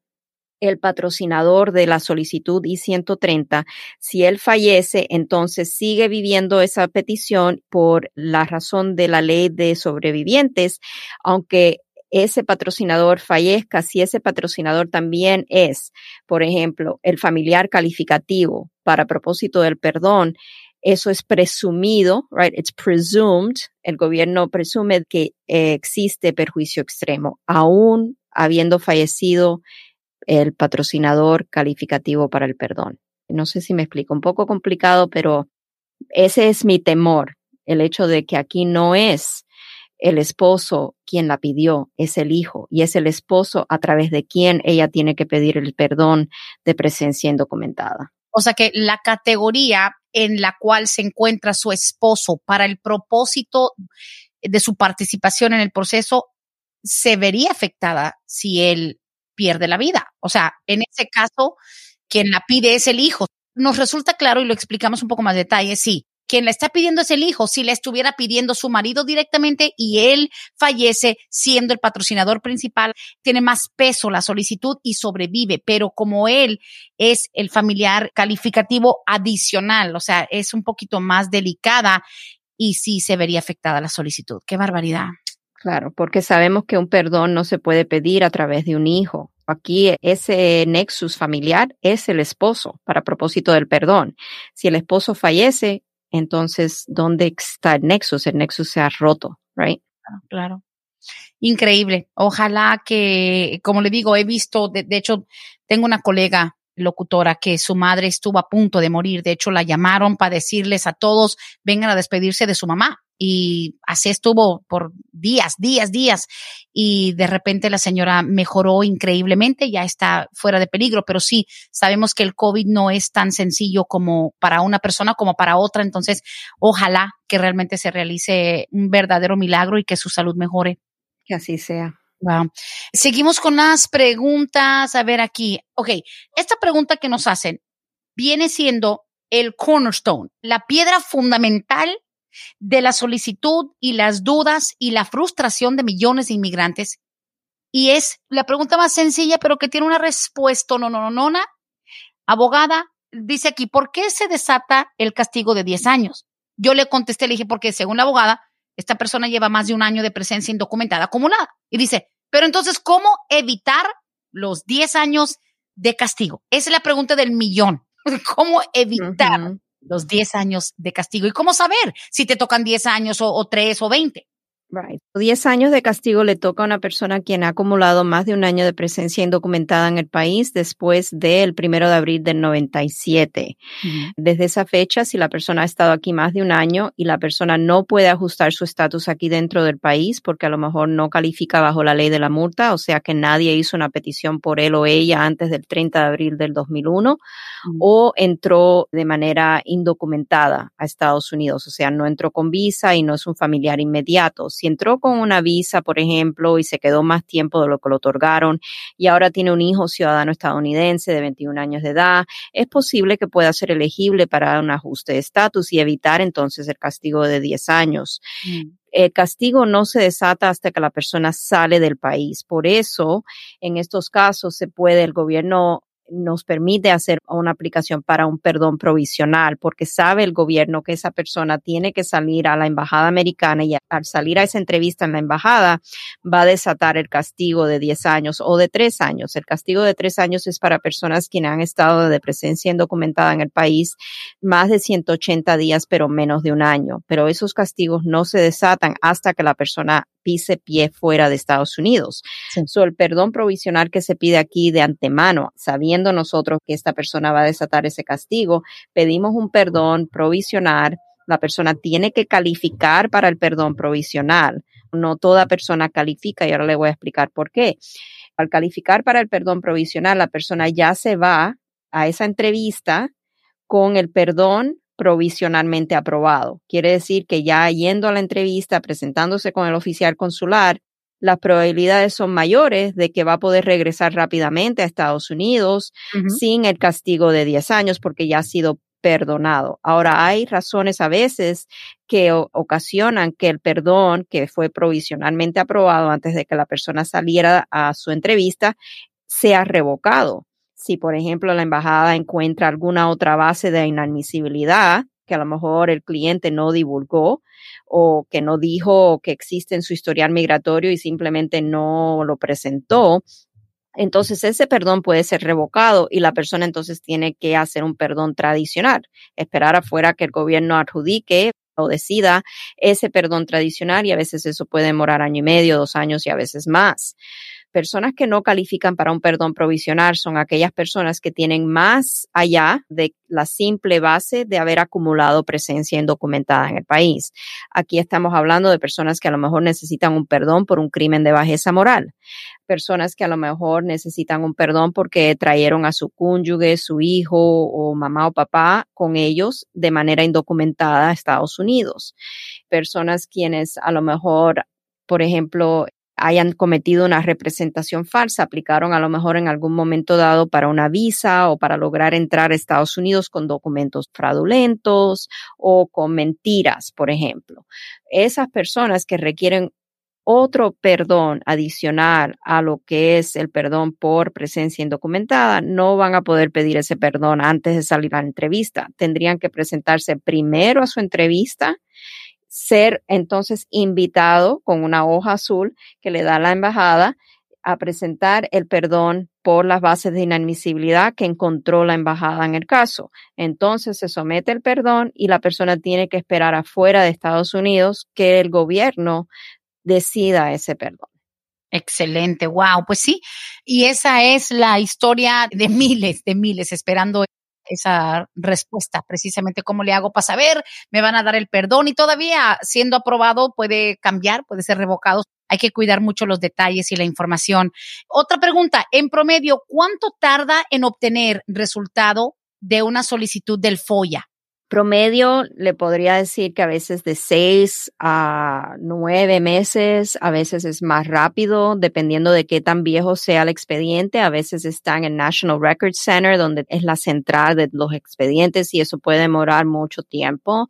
el patrocinador de la solicitud I-130, si él fallece, entonces sigue viviendo esa petición por la razón de la ley de sobrevivientes, aunque ese patrocinador fallezca, si ese patrocinador también es, por ejemplo, el familiar calificativo para propósito del perdón, eso es presumido, right? It's presumed. El gobierno presume que existe perjuicio extremo, aún habiendo fallecido el patrocinador calificativo para el perdón. No sé si me explico, un poco complicado, pero ese es mi temor, el hecho de que aquí no es el esposo quien la pidió, es el hijo y es el esposo a través de quien ella tiene que pedir el perdón de presencia indocumentada. O sea que la categoría en la cual se encuentra su esposo para el propósito de su participación en el proceso se vería afectada si él pierde la vida. O sea, en ese caso, quien la pide es el hijo. Nos resulta claro y lo explicamos un poco más detalle, sí. Quien la está pidiendo es el hijo. Si le estuviera pidiendo su marido directamente y él fallece siendo el patrocinador principal, tiene más peso la solicitud y sobrevive. Pero como él es el familiar calificativo adicional, o sea, es un poquito más delicada y sí se vería afectada la solicitud. Qué barbaridad. Claro, porque sabemos que un perdón no se puede pedir a través de un hijo. Aquí ese nexus familiar es el esposo para propósito del perdón. Si el esposo fallece, entonces, ¿dónde está el nexus? El nexus se ha roto, right? Claro. Increíble. Ojalá que, como le digo, he visto, de, de hecho, tengo una colega locutora que su madre estuvo a punto de morir. De hecho, la llamaron para decirles a todos, vengan a despedirse de su mamá. Y así estuvo por días, días, días. Y de repente la señora mejoró increíblemente, ya está fuera de peligro. Pero sí, sabemos que el COVID no es tan sencillo como para una persona como para otra. Entonces, ojalá que realmente se realice un verdadero milagro y que su salud mejore. Que así sea. Wow. Seguimos con las preguntas. A ver aquí. Ok, esta pregunta que nos hacen. viene siendo el cornerstone, la piedra fundamental de la solicitud y las dudas y la frustración de millones de inmigrantes. Y es la pregunta más sencilla, pero que tiene una respuesta no, no, no, no. Abogada, dice aquí, ¿por qué se desata el castigo de 10 años? Yo le contesté, le dije, porque según la abogada, esta persona lleva más de un año de presencia indocumentada acumulada. Y dice, pero entonces, ¿cómo evitar los 10 años de castigo? Esa es la pregunta del millón. (laughs) ¿Cómo evitar los 10 años de castigo? ¿Y cómo saber si te tocan 10 años o, o 3 o 20? Right. Diez años de castigo le toca a una persona quien ha acumulado más de un año de presencia indocumentada en el país después del primero de abril del 97. Desde esa fecha, si la persona ha estado aquí más de un año y la persona no puede ajustar su estatus aquí dentro del país porque a lo mejor no califica bajo la ley de la multa, o sea que nadie hizo una petición por él o ella antes del 30 de abril del 2001, o entró de manera indocumentada a Estados Unidos, o sea, no entró con visa y no es un familiar inmediato. Si entró con una visa, por ejemplo, y se quedó más tiempo de lo que le otorgaron y ahora tiene un hijo ciudadano estadounidense de 21 años de edad, es posible que pueda ser elegible para un ajuste de estatus y evitar entonces el castigo de 10 años. Mm. el castigo no se desata hasta que la persona sale del país. Por eso, en estos casos, se puede el gobierno nos permite hacer una aplicación para un perdón provisional, porque sabe el gobierno que esa persona tiene que salir a la embajada americana y al salir a esa entrevista en la embajada va a desatar el castigo de 10 años o de 3 años. El castigo de 3 años es para personas quienes han estado de presencia indocumentada en el país más de 180 días, pero menos de un año. Pero esos castigos no se desatan hasta que la persona pise pie fuera de Estados Unidos. el perdón provisional que se pide aquí de antemano, sabiendo nosotros que esta persona va a desatar ese castigo, pedimos un perdón provisional. La persona tiene que calificar para el perdón provisional. No toda persona califica y ahora le voy a explicar por qué. Al calificar para el perdón provisional, la persona ya se va a esa entrevista con el perdón provisionalmente aprobado. Quiere decir que ya yendo a la entrevista, presentándose con el oficial consular, las probabilidades son mayores de que va a poder regresar rápidamente a Estados Unidos sin el castigo de 10 años porque ya ha sido perdonado. Ahora, hay razones a veces que ocasionan que el perdón que fue provisionalmente aprobado antes de que la persona saliera a su entrevista sea revocado si, por ejemplo, la embajada encuentra alguna otra base de inadmisibilidad que a lo mejor el cliente no divulgó o que no dijo que existe en su historial migratorio y simplemente no lo presentó, entonces ese perdón puede ser revocado y la persona entonces tiene que hacer un perdón tradicional, esperar afuera que el gobierno adjudique o decida ese perdón tradicional y a veces eso puede demorar año y medio, dos años y a veces más. Personas que no califican para un perdón provisional son aquellas personas que tienen más allá de la simple base de haber acumulado presencia indocumentada en el país. Aquí estamos hablando de personas que a lo mejor necesitan un perdón por un crimen de bajeza moral, personas que a lo mejor necesitan un perdón porque trajeron a su cónyuge, su hijo o mamá o papá con ellos de manera indocumentada a Estados Unidos, personas quienes a lo mejor por ejemplo, hayan cometido una representación falsa, aplicaron a lo mejor en algún momento dado para una visa o para lograr entrar a Estados Unidos con documentos fraudulentos o con mentiras, por ejemplo. Esas personas que requieren otro perdón adicional a lo que es el perdón por presencia indocumentada, no van a poder pedir ese perdón antes de salir a la entrevista. Tendrían que presentarse primero a su entrevista ser entonces invitado con una hoja azul que le da la embajada a presentar el perdón por las bases de inadmisibilidad que encontró la embajada en el caso. Entonces se somete el perdón y la persona tiene que esperar afuera de Estados Unidos que el gobierno decida ese perdón. Excelente, wow, pues sí, y esa es la historia de miles, de miles esperando esa respuesta, precisamente cómo le hago para saber, me van a dar el perdón y todavía siendo aprobado puede cambiar, puede ser revocado. Hay que cuidar mucho los detalles y la información. Otra pregunta, en promedio, ¿cuánto tarda en obtener resultado de una solicitud del FOIA? Promedio, le podría decir que a veces de seis a nueve meses, a veces es más rápido, dependiendo de qué tan viejo sea el expediente. A veces están en National Record Center, donde es la central de los expedientes y eso puede demorar mucho tiempo.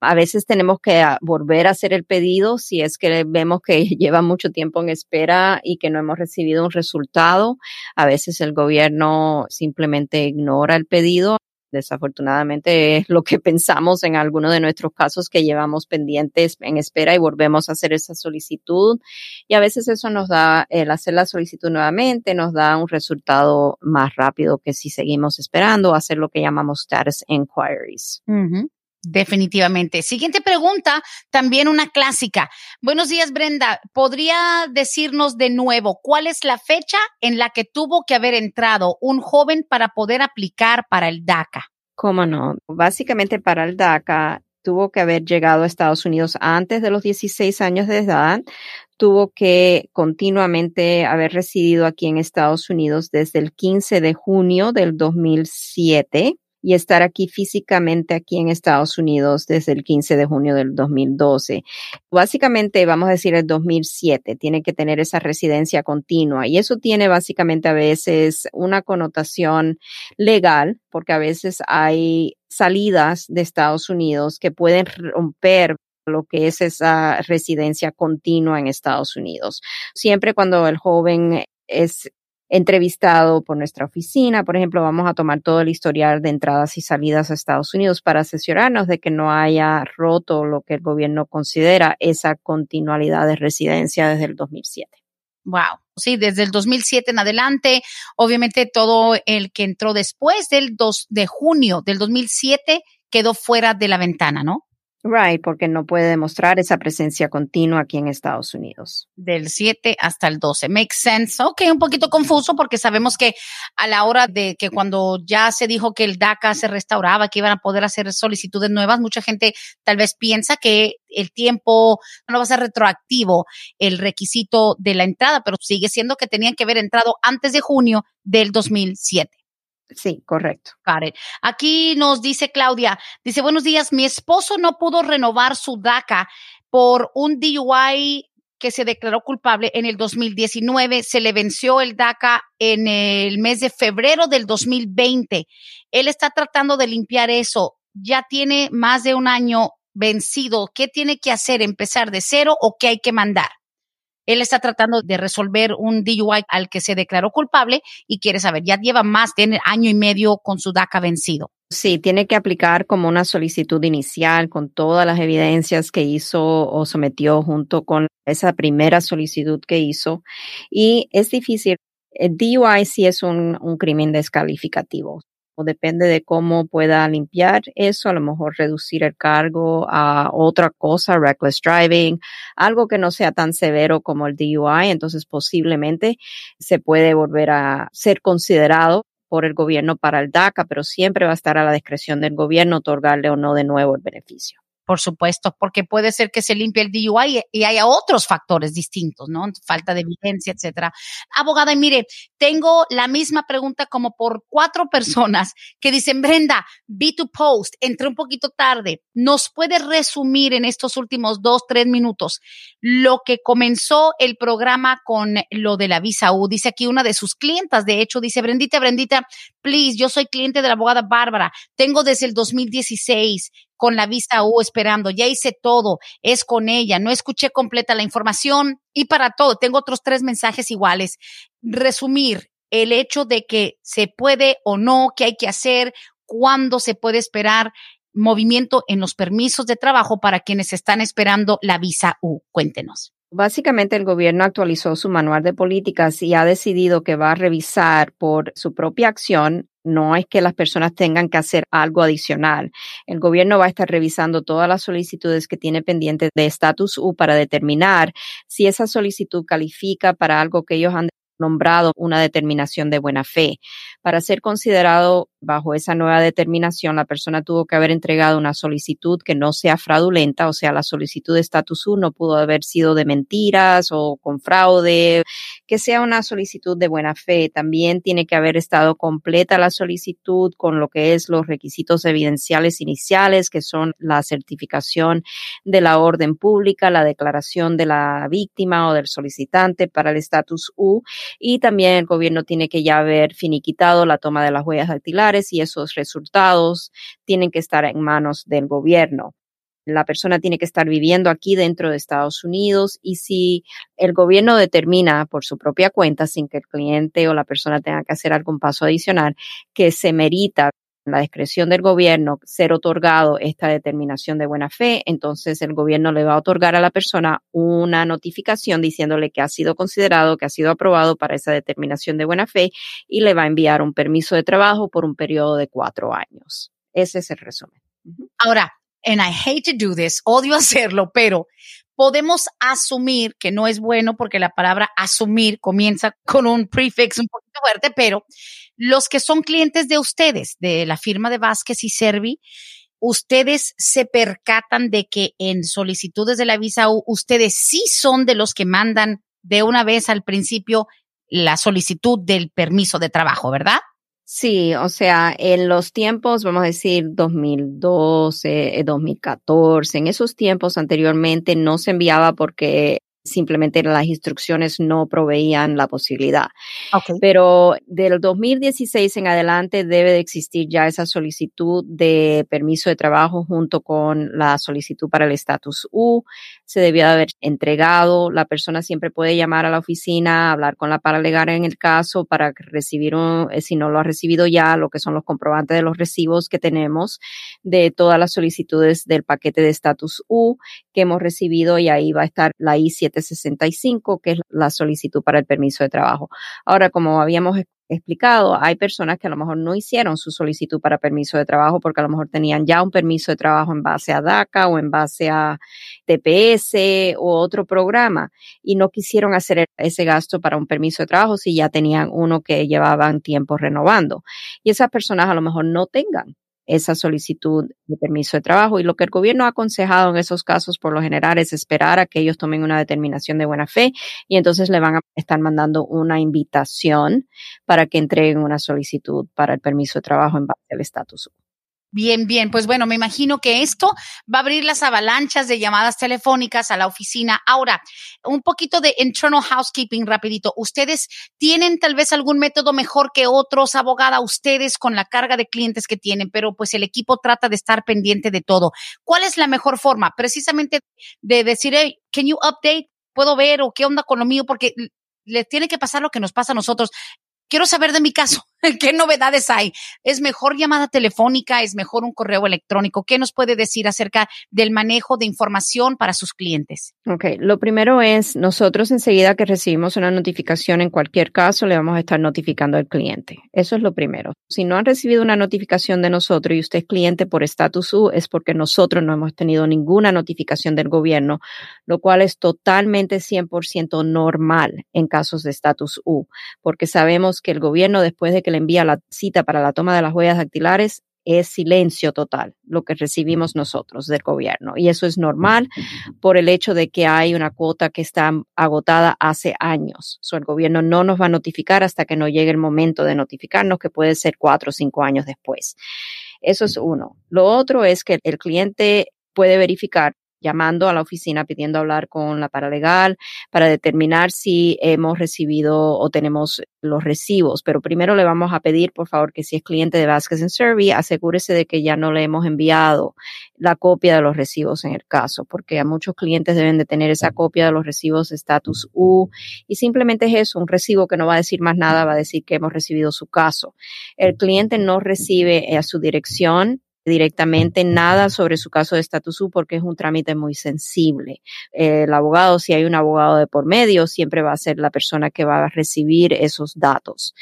A veces tenemos que ah, volver a hacer el pedido si es que vemos que (laughs) lleva mucho tiempo en espera y que no hemos recibido un resultado. A veces el gobierno simplemente ignora el pedido Desafortunadamente es lo que (laughs) pensamos en algunos de nuestros casos que llevamos pendientes en espera y volvemos a hacer esa solicitud. Y a veces eso nos da, el hacer la solicitud nuevamente, nos da un resultado más rápido que si seguimos esperando, hacer lo que llamamos status inquiries. Definitivamente. Siguiente pregunta, también una clásica. Buenos días, Brenda. ¿Podría decirnos de nuevo cuál es la fecha en la que tuvo que haber entrado un joven para poder aplicar para el DACA? ¿Cómo no? Básicamente para el DACA tuvo que haber llegado a Estados Unidos antes de los 16 años de edad, tuvo que continuamente haber residido aquí en Estados Unidos desde el 15 de junio del 2007 y estar aquí físicamente aquí en Estados Unidos desde el 15 de junio del 2012. Básicamente, vamos a decir el 2007, tiene que tener esa residencia continua y eso tiene básicamente a veces una connotación legal porque a veces hay salidas de Estados Unidos que pueden romper lo que es esa residencia continua en Estados Unidos. Siempre cuando el joven es entrevistado por nuestra oficina. Por ejemplo, vamos a tomar todo el historial de entradas y salidas a Estados Unidos para asesorarnos de que no haya roto lo que el gobierno considera esa continuidad de residencia desde el 2007. Wow. Sí, desde el 2007 en adelante, obviamente todo el que entró después del 2 de junio del 2007 quedó fuera de la ventana, ¿no? Right, porque no puede demostrar esa presencia continua aquí en Estados Unidos. Del 7 hasta el 12. Makes sense. Ok, un poquito confuso porque sabemos que a la hora de que cuando ya se dijo que el DACA se restauraba, que iban a poder hacer solicitudes nuevas, mucha gente tal vez piensa que el tiempo no va a ser retroactivo el requisito de la entrada, pero sigue siendo que tenían que haber entrado antes de junio del 2007. Sí, correcto. Karen. Aquí nos dice Claudia, dice, buenos días, mi esposo no pudo renovar su DACA por un DUI que se declaró culpable en el 2019. Se le venció el DACA en el mes de febrero del 2020. Él está tratando de limpiar eso. Ya tiene más de un año vencido. ¿Qué tiene que hacer? ¿Empezar de cero o qué hay que mandar? Él está tratando de resolver un DUI al que se declaró culpable y quiere saber, ya lleva más de año y medio con su DACA vencido. Sí, tiene que aplicar como una solicitud inicial con todas las evidencias que hizo o sometió junto con esa primera solicitud que hizo. Y es difícil. El DUI sí es un, un crimen descalificativo o depende de cómo pueda limpiar eso, a lo mejor reducir el cargo a otra cosa, reckless driving, algo que no sea tan severo como el DUI, entonces posiblemente se puede volver a ser considerado por el gobierno para el DACA, pero siempre va a estar a la discreción del gobierno otorgarle o no de nuevo el beneficio por supuesto, porque puede ser que se limpie el DUI y haya otros factores distintos, ¿no? Falta de evidencia, etcétera. Abogada, y mire, tengo la misma pregunta como por cuatro (laughs) personas que dicen, Brenda, vi tu post, entré un poquito tarde. ¿Nos puede resumir en estos últimos dos, tres minutos lo que comenzó el programa con lo de la visa U? Dice aquí una de sus clientas, de hecho, dice, Brendita, Brendita, please, yo soy cliente de la abogada Bárbara, tengo desde el 2016 con la visa U esperando, ya hice todo, es con ella, no escuché completa la información y para todo, tengo otros tres mensajes iguales. Resumir el hecho de que se puede o no, qué hay que hacer, cuándo se puede esperar movimiento en los permisos de trabajo para quienes están esperando la visa U. Cuéntenos. Básicamente el gobierno actualizó su manual de políticas y ha decidido que va a revisar por su propia acción. No es que las personas tengan que hacer algo adicional. El gobierno va a estar revisando todas las solicitudes que tiene pendientes de estatus U para determinar si esa solicitud califica para algo que ellos han nombrado una determinación de buena fe. Para ser considerado bajo esa nueva determinación, la persona tuvo que haber entregado una solicitud que no sea fraudulenta, o sea, la solicitud de estatus 1 pudo haber sido de mentiras o con fraude, que sea una solicitud de buena fe. También tiene que haber estado completa la solicitud con lo que es los requisitos evidenciales iniciales, que son la certificación de la orden pública, la declaración de la víctima o del solicitante para el estatus U, y también el gobierno tiene que ya haber finiquitado la toma de las huellas dactilares y esos resultados tienen que estar en manos del gobierno. La persona tiene que estar viviendo aquí dentro de Estados Unidos y si el gobierno determina por su propia cuenta, sin que el cliente o la persona tenga que hacer algún paso adicional, que se merita la discreción del gobierno ser otorgado esta determinación de buena fe, entonces el gobierno le va a otorgar a la persona una notificación diciéndole que ha sido considerado, que ha sido aprobado para esa determinación de buena fe y le va a enviar un permiso de trabajo por un periodo de cuatro años. Ese es el resumen. Ahora, and I hate to do this, odio (laughs) hacerlo, pero podemos asumir que no es bueno porque la palabra asumir comienza con un prefix un poquito fuerte, pero los que son clientes de ustedes, de la firma de Vázquez y Servi, ustedes se percatan de que en solicitudes de la visa U, ustedes sí son de los que mandan de una vez al principio la solicitud del permiso de trabajo, ¿verdad? Sí, o sea, en los tiempos, vamos a decir 2012, 2014, en esos tiempos anteriormente no se enviaba porque simplemente las instrucciones no proveían la posibilidad. Pero del 2016 en adelante debe de existir ya esa solicitud de permiso de trabajo junto con la solicitud para el estatus U. Se debía haber entregado. La persona siempre puede llamar a la oficina, hablar con la paralegal en el caso para recibir un, eh, si no lo ha recibido ya, lo que son los comprobantes de los recibos que tenemos de todas las solicitudes del paquete de estatus U que hemos recibido y ahí va a estar la I-7 65, que es la solicitud para el permiso de trabajo. Ahora, como habíamos explicado, hay personas que a lo mejor no hicieron su solicitud para permiso de trabajo porque a lo mejor tenían ya un permiso de trabajo en base a DACA o en base a TPS o otro programa y no quisieron hacer ese gasto para un permiso de trabajo si ya tenían uno que llevaban tiempo renovando. Y esas personas a lo mejor no tengan esa solicitud de permiso de trabajo. Y lo que el gobierno ha aconsejado en esos casos, por lo general, es esperar a que ellos tomen una determinación de buena fe y entonces le van a estar mandando una invitación para que entreguen una solicitud para el permiso de trabajo en base al estatus. Bien, bien. Pues bueno, me imagino que esto va a abrir las avalanchas de llamadas telefónicas a la oficina. Ahora, un poquito de internal housekeeping rapidito. ¿Ustedes tienen tal vez algún método mejor que otros, abogada, ustedes con la carga de clientes que tienen, pero pues el equipo trata de estar pendiente de todo? ¿Cuál es la mejor forma? Precisamente de decir, hey, can you update? ¿Puedo ver o qué onda con lo mío? Porque les tiene que pasar lo que nos pasa a nosotros quiero saber de mi caso. (laughs) ¿Qué novedades hay? ¿Es mejor llamada telefónica? ¿Es mejor un correo electrónico? ¿Qué nos puede decir acerca del manejo de información para sus clientes? Ok, lo primero es nosotros enseguida que recibimos una notificación en cualquier caso le vamos a estar notificando al cliente. Eso es lo primero. Si no han recibido una notificación de nosotros y usted es cliente por estatus U es porque nosotros no hemos tenido ninguna notificación del gobierno, lo cual es totalmente 100% normal en casos de estatus U, porque sabemos que el gobierno después de que le envía la cita para la toma de las huellas dactilares es silencio total, lo que recibimos nosotros del gobierno. Y eso es normal por el hecho de que hay una cuota que está agotada hace años. So, el gobierno no nos va a notificar hasta que no llegue el momento de notificarnos, que puede ser cuatro o cinco años después. Eso es uno. Lo otro es que el cliente puede verificar llamando a la oficina pidiendo hablar con la paralegal para determinar si hemos recibido o tenemos los recibos. Pero primero le vamos a pedir, por favor, que si es cliente de Vasquez Survey, asegúrese de que ya no le hemos enviado la copia de los recibos en el caso, porque a muchos clientes deben de tener esa copia de los recibos de status U y simplemente es eso, un recibo que no va a decir más nada, va a decir que hemos recibido su caso. El cliente no recibe a su dirección directamente nada sobre su caso de estatus U porque es un trámite muy sensible. El abogado, si hay un abogado de por medio, siempre va a ser la persona que va a recibir esos datos.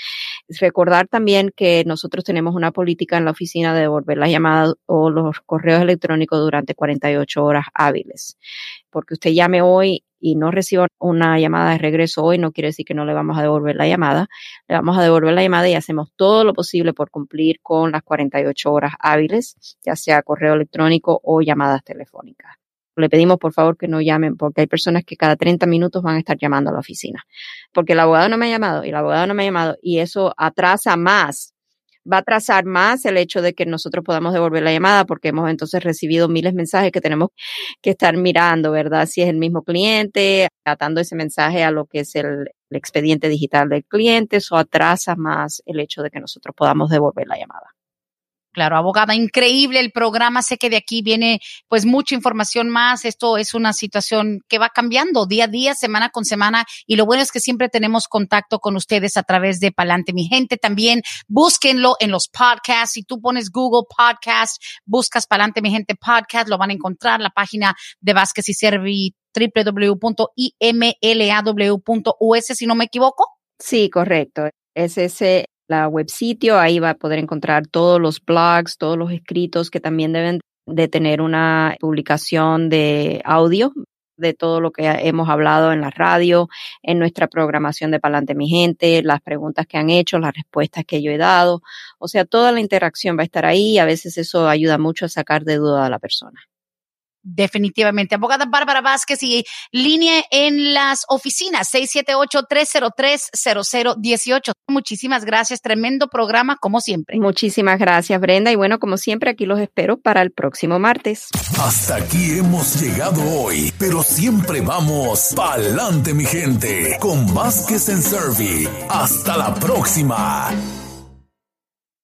Recordar también que nosotros tenemos una política en la oficina de devolver las llamadas o los correos electrónicos durante 48 horas hábiles porque usted llame hoy y no reciba una llamada de regreso hoy, no quiere decir que no le vamos a devolver la llamada. Le vamos a devolver la llamada y hacemos todo lo posible por cumplir con las 48 horas hábiles, ya sea correo electrónico o llamadas telefónicas. Le pedimos por favor que no llamen porque hay personas que cada 30 minutos van a estar llamando a la oficina. Porque el abogado no me ha llamado y el abogado no me ha llamado y eso atrasa más va a trazar más el hecho de que nosotros podamos devolver la llamada porque hemos entonces recibido miles de mensajes que tenemos que estar mirando, ¿verdad? Si es el mismo cliente, atando ese mensaje a lo que es el, el expediente digital del cliente, eso atrasa más el hecho de que nosotros podamos devolver la llamada. Claro, abogada, increíble el programa. Sé que de aquí viene pues mucha información más. Esto es una situación que va cambiando día a día, semana con semana. Y lo bueno es que siempre tenemos contacto con ustedes a través de Palante Mi Gente. También búsquenlo en los podcasts. Si tú pones Google Podcast, buscas Palante Mi Gente Podcast, lo van a encontrar. La página de Vázquez y Servi www.imlaw.us, si no me equivoco. Sí, correcto. Es ese la web sitio, ahí va a poder encontrar todos los blogs, todos los escritos que también deben de tener una publicación de audio de todo lo que hemos hablado en la radio, en nuestra programación de Palante Mi Gente, las preguntas que han hecho, las respuestas que yo he dado. O sea, toda la interacción va a estar ahí y a veces eso ayuda mucho a sacar de duda a la persona. Definitivamente. Abogada Bárbara Vázquez y línea en las oficinas 678-303-0018. Muchísimas gracias. Tremendo programa como siempre. Muchísimas gracias, Brenda. Y bueno, como siempre, aquí los espero para el próximo martes. Hasta aquí hemos llegado hoy, pero siempre vamos pa'lante, mi gente, con Vázquez en Servi. Hasta la próxima.